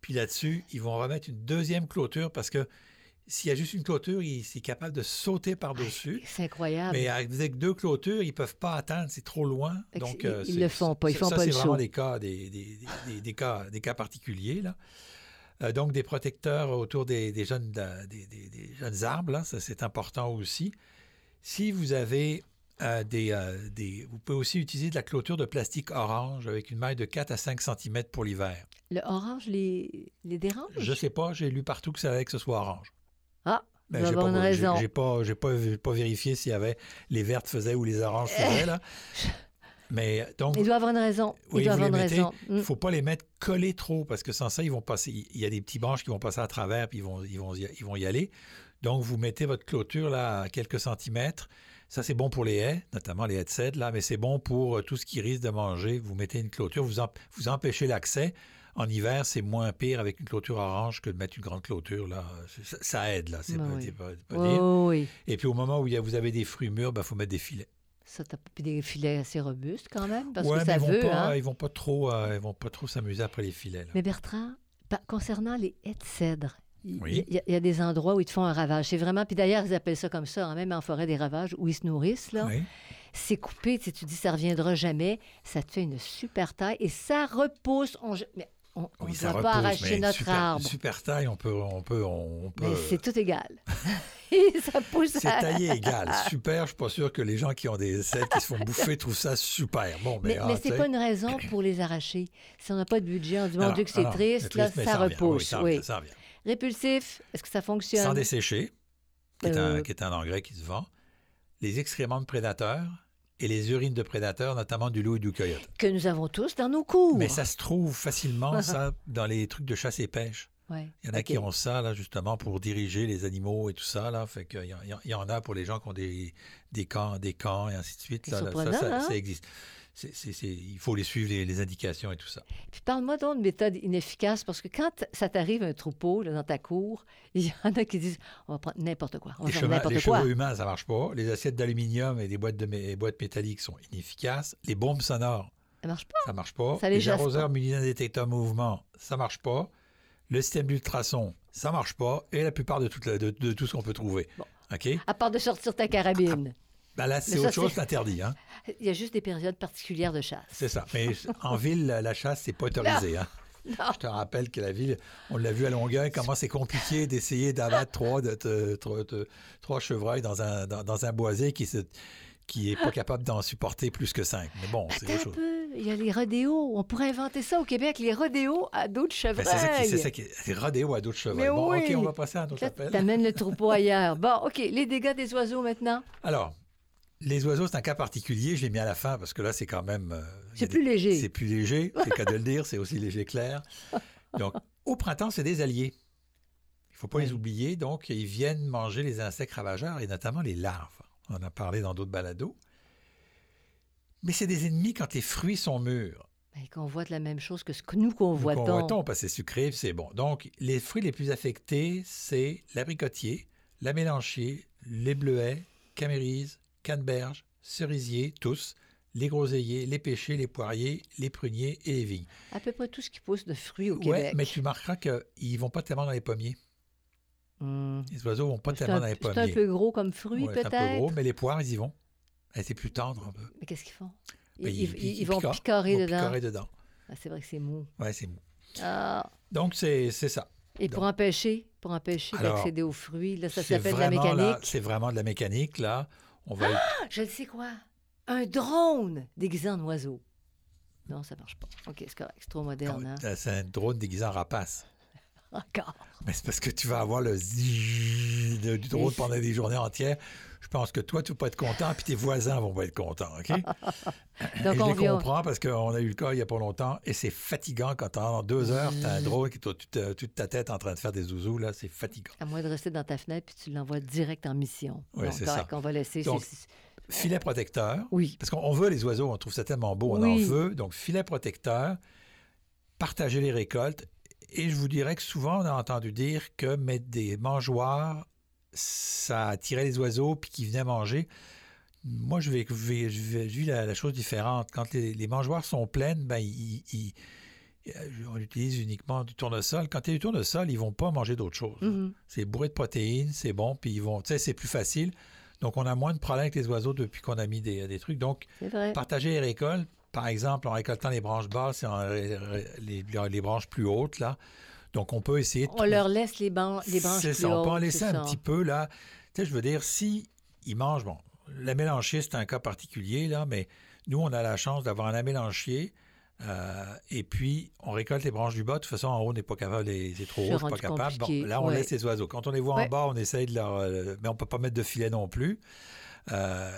Puis là-dessus, ils vont remettre une deuxième clôture parce que s'il y a juste une clôture, il est capable de sauter par-dessus. C'est incroyable. Mais avec deux clôtures, ils ne peuvent pas atteindre, c'est trop loin. Donc, euh, ils c'est- le font pas, ils font ça, pas le c'est vraiment des cas, des, des- des- des cas, des cas particuliers. Là. Euh, donc, des protecteurs autour des, jeunes, des, jeunes arbres, là, ça c'est important aussi. Si vous avez euh, des, euh, des... Vous pouvez aussi utiliser de la clôture de plastique orange avec une maille de 4 à 5 cm pour l'hiver. Le orange les, les dérange? Je ne sais pas, j'ai lu partout que ça allait que ce soit orange. Ah, Ben, j'ai pas, raison. J'ai pas, j'ai pas, pas vérifié s'il y avait les vertes faisaient ou les oranges faisaient là. Mais donc, Il doit avoir une raison. Il Oui, doit vous avoir une les mettez, raison. il Hum. faut pas les mettre collés trop parce que sans ça, ils vont passer. Il y a des petits branches qui vont passer à travers puis ils vont, ils vont, y, ils vont y aller. Donc, vous mettez votre clôture là à quelques centimètres. Ça, c'est bon pour les haies, notamment les haies de cèdre, là, mais c'est bon pour euh, tout ce qui risque de manger. Vous mettez une clôture, vous, vous empêchez l'accès. En hiver, c'est moins pire avec une clôture orange que de mettre une grande clôture. Là. Ça, ça aide, là. C'est Ben pas, oui. pas- pas Oui. Et puis, au moment où il y a- vous avez des fruits mûrs, il faut mettre des filets. Ça, puis des filets assez robustes quand même, parce Ouais, que mais ça ils vont veut, pas, hein? ils vont pas trop, euh, ils vont pas trop s'amuser après les filets. là. Mais Bertrand, concernant les haies de cèdre, il Oui. y, a- il y a des endroits où ils te font un ravage. C'est vraiment, puis d'ailleurs, ils appellent ça comme ça, hein, même en forêt des ravages, où ils se nourrissent, là. Oui. C'est coupé, tu dis ça reviendra jamais. Ça te fait une super taille et ça repousse. On, mais on ne Oui, ça pas arracher notre super, arbre. Super taille, on peut, on peut, on peut. Mais c'est tout égal. Et ça pousse C'est à- taillé égal. Super, je suis pas sûr que les gens qui ont des selles qui se font bouffer trouvent ça super. Bon, mais, Mais, ah, mais tu c'est pas une raison pour les arracher. Si on n'a pas de budget, on dit, mon Dieu, que c'est triste, là, ça vient. repousse. Oui, ça en oui. vient, ça en vient. Répulsif, est-ce que ça fonctionne? Sans dessécher, qui est, un, Euh. qui est un engrais qui se vend. Les excréments de prédateurs et les urines de prédateurs, notamment du loup et du coyote. Que nous avons tous dans nos cours. Mais ça se trouve facilement, ça, dans les trucs de chasse et pêche. Ouais. Il y en a qui ont ça, là, justement, pour diriger les animaux et tout ça, là. Fait en- il y en- a pour les gens qui ont des, des camps, des camps et ainsi de suite. C'est Là, là. ça, hein? ça existe. Il faut les suivre, les, les indications et tout ça. Puis parle-moi donc de méthode inefficace, parce que quand ça t'arrive un troupeau là, dans ta cour, il y en a qui disent on va prendre n'importe quoi, on va Les, n'importe les quoi. cheveux humains, ça marche pas. Les assiettes d'aluminium et des boîtes, de, mé- boîtes métalliques sont inefficaces. Les bombes sonores, Ça marche pas. ça marche pas. Ça les les arroseurs munis d'un détecteur mouvement, ça marche pas. le système d'ultrasons, ça marche pas, et la plupart de, toute la- de, de tout ce qu'on peut trouver. Bon. À part de sortir ta carabine. Ben là, c'est autre chose, c'est- interdit. Hein? Il y a juste des périodes particulières de chasse. C'est ça. Mais en ville, la, chasse, c'est pas autorisé. Hein? Je te rappelle que la ville, on l'a vu à Longueuil, comment c'est compliqué d'essayer d'abattre trois, de, de- trois- de- trois chevreuils dans un, dans, dans un boisé qui se qui est pas capable d'en supporter plus que cinq. Mais bon, c'est autre chose. Il y a les rodéos. On pourrait inventer ça au Québec, les rodéos à dos de Ben, chevreuil. c'est ça qui c'est ça qui c'est rodéo à d'autres chevreuils. Bon, oui. OK, on va passer à un autre appel. t'amènes le troupeau ailleurs. Bon, OK. Les dégâts des oiseaux maintenant. Alors, les oiseaux, c'est un cas particulier. Je l'ai mis à la fin parce que là, c'est quand même. euh, C'est des- plus léger. C'est plus léger, c'est cas de le dire, c'est aussi léger clair. Donc, au printemps, c'est des alliés. Il ne faut pas les oublier. Donc, ils viennent manger les insectes ravageurs et notamment les larves. On en a parlé dans d'autres balados. Mais c'est des ennemis quand les fruits sont mûrs. Ben, qu'on voit de la même chose que ce que nous convoitons. Convoitons, parce que c'est sucré, c'est bon. Donc, les fruits les plus affectés, c'est l'abricotier, la mélanchier, les bleuets, camérise, canneberge, cerisier, tous, les groseilliers, les pêchers, les poiriers, les pruniers et les vignes. À peu près tout ce qui pousse de fruits au Oui, Québec. mais tu remarqueras qu'ils vont pas tellement dans les pommiers. Hmm. Les oiseaux vont pas tellement un, dans les c'est un pommiers. peu gros comme fruit, Ouais, c'est un peu peut-être? gros, mais les poires, ils y vont. Eh, C'est plus tendre un peu. Mais qu'est-ce qu'ils font? Ils, Ben, ils- ils- ils vont picorent. picorer vont dedans. picorer dedans. Ah, c'est vrai que c'est mou. Ouais, c'est mou. Ah. Donc, c'est c'est ça. Et pour empêcher, pour empêcher d'accéder aux fruits, là, ça s'appelle de la mécanique? C'est vraiment de la mécanique, là. On va... Ah, je sais quoi. Un drone déguisé en oiseau. Non, ça marche pas. OK, c'est correct. C'est trop moderne, hein? C'est un drone déguisé en rapace. Encore. Mais c'est parce que tu vas avoir le zzzz de- du drone Et- pendant des journées entières. Je pense que toi, tu vas pas être content, puis tes voisins vont pas être contents, OK? Donc, Et je on les vient... comprends parce qu'on a eu le cas il y a pas longtemps et c'est fatigant quand pendant deux heures, tu as un drone qui est toute, euh, toute ta tête en train de faire des zouzous, là, c'est fatigant. À moins de rester dans ta fenêtre, puis tu l'envoies direct en mission. Non, c'est ça. On va laisser... Donc, Filet protecteur, Oui. parce qu'on on veut les oiseaux, on trouve ça tellement beau, on Oui. en veut. Donc, filet protecteur, partager les récoltes. Et je vous dirais que souvent, on a entendu dire que mettre des mangeoires, ça attirait les oiseaux puis qu'ils venaient manger. Moi, je vais, je vais- je vais- je vis la, la chose différente. Quand les, les mangeoires sont pleines, ben, ils- ils- euh, on utilise uniquement du tournesol. Quand il y a du tournesol, ils vont pas manger d'autre chose. Mhm. C'est bourré de protéines, c'est bon, puis ils vont, tu sais, c'est plus facile. Donc, on a moins de problèmes avec les oiseaux depuis qu'on a mis des, des trucs. Donc, partager les récoltes, par exemple, en récoltant les branches basses et en les, les branches plus hautes, là. Donc, on peut essayer de On leur laisse les, ban- les branches plus ça, on peut en hautes, laisser un ça. petit peu, là. Tu sais, je veux dire, si ils mangent, bon, la mélanchier, c'est un cas particulier, là, mais nous, on a la chance d'avoir un amélanchier. euh, et puis, on récolte les branches du bas. De toute façon, en haut, on n'est pas capable, c'est trop haut, pas capable. Bon, là, on ouais. laisse les oiseaux. Quand on les voit Ouais. en bas, on essaye de leur. euh, mais on peut pas mettre de filet non plus. Euh,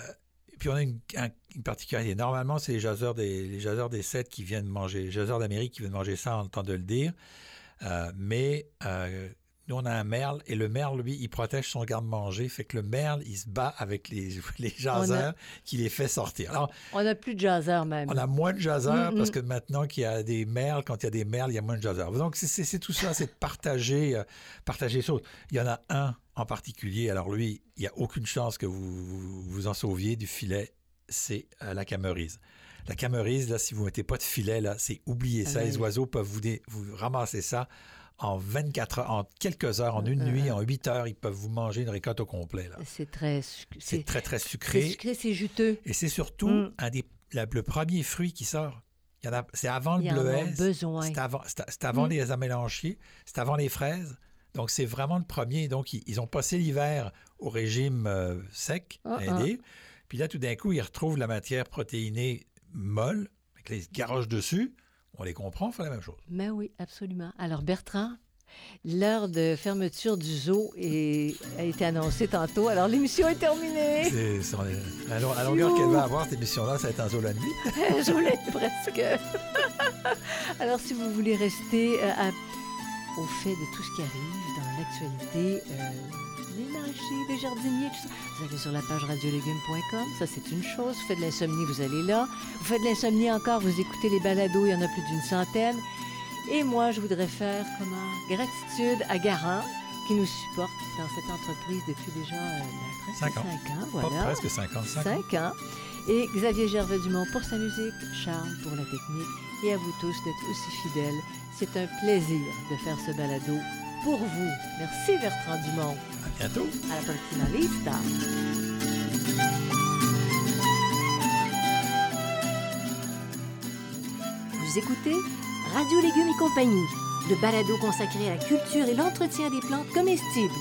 puis, on a une, un- une particularité. Normalement, c'est les jaseurs des, les des sept qui viennent manger, les jaseurs d'Amérique qui viennent manger ça, en temps de le dire. Euh, mais euh, nous, on a un merle et le merle, lui, il protège son garde-manger. Fait que le merle, il se bat avec les, les jaseurs qui les fait sortir. Alors, On n'a plus de jazzers même. on a moins de jaseurs Mm, parce mm. que maintenant qu'il y a des merles, quand il y a des merles, il y a moins de jaseurs. Donc, c'est- tout ça, c'est de partager, euh, partager les choses. Il y en a un en particulier. Alors, lui, il n'y a aucune chance que vous, vous vous en sauviez du filet. C'est euh, la camerise. La camerise, là, si vous ne mettez pas de filet, là, c'est oublier ça. Ah oui. Les oiseaux peuvent vous, dé- vous ramasser ça en 24 heures, en quelques heures, en une Euh, nuit, euh. en 8 heures, ils peuvent vous manger une récolte au complet. C'est très... C'est très, très c'est sucré. sucré, c'est juteux. Et c'est surtout Mm. un des, la- le premier fruit qui sort. C'est avant le bleuet, c'est avant, Mm. les amélanchiers, c'est avant les fraises. Donc, c'est vraiment le premier. Donc, ils, ils ont passé l'hiver au régime euh, sec, Ah, aidé. Puis là, tout d'un coup, ils retrouvent la matière protéinée molle, avec les garoches dessus. On les comprend, on fait la même chose. Mais oui, absolument. Alors, Bertrand, l'heure de fermeture du zoo est- a été annoncée tantôt. Alors, l'émission est terminée. C'est, c'est- à la- à la longueur qu'elle va avoir, cette émission-là, ça va être un zoo la nuit. Je voulais presque. Alors, si vous voulez rester euh, à- au fait de tout ce qui arrive dans l'actualité, euh, maraîchers, les jardiniers, tout ça, vous allez sur la page radiolégumes.com. Ça, c'est une chose. Vous faites de l'insomnie, vous allez là. Vous faites de l'insomnie encore, vous écoutez les balados, il y en a plus d'une centaine. Et moi, je voudrais faire comment Gratitude à Garant, qui nous supporte dans cette entreprise depuis déjà euh, presque Cinq ans. cinq ans. Pas Voilà. presque 55 ans. Cinq ans. Et Xavier Gervais-Dumont pour sa musique, Charles pour la technique et à vous tous d'être aussi fidèles. C'est un plaisir de faire ce balado pour vous. Merci Bertrand Dumont. Bientôt. À la prochaine vista. Vous écoutez Radio Légumes et compagnie, le balado consacré à la culture et l'entretien des plantes comestibles.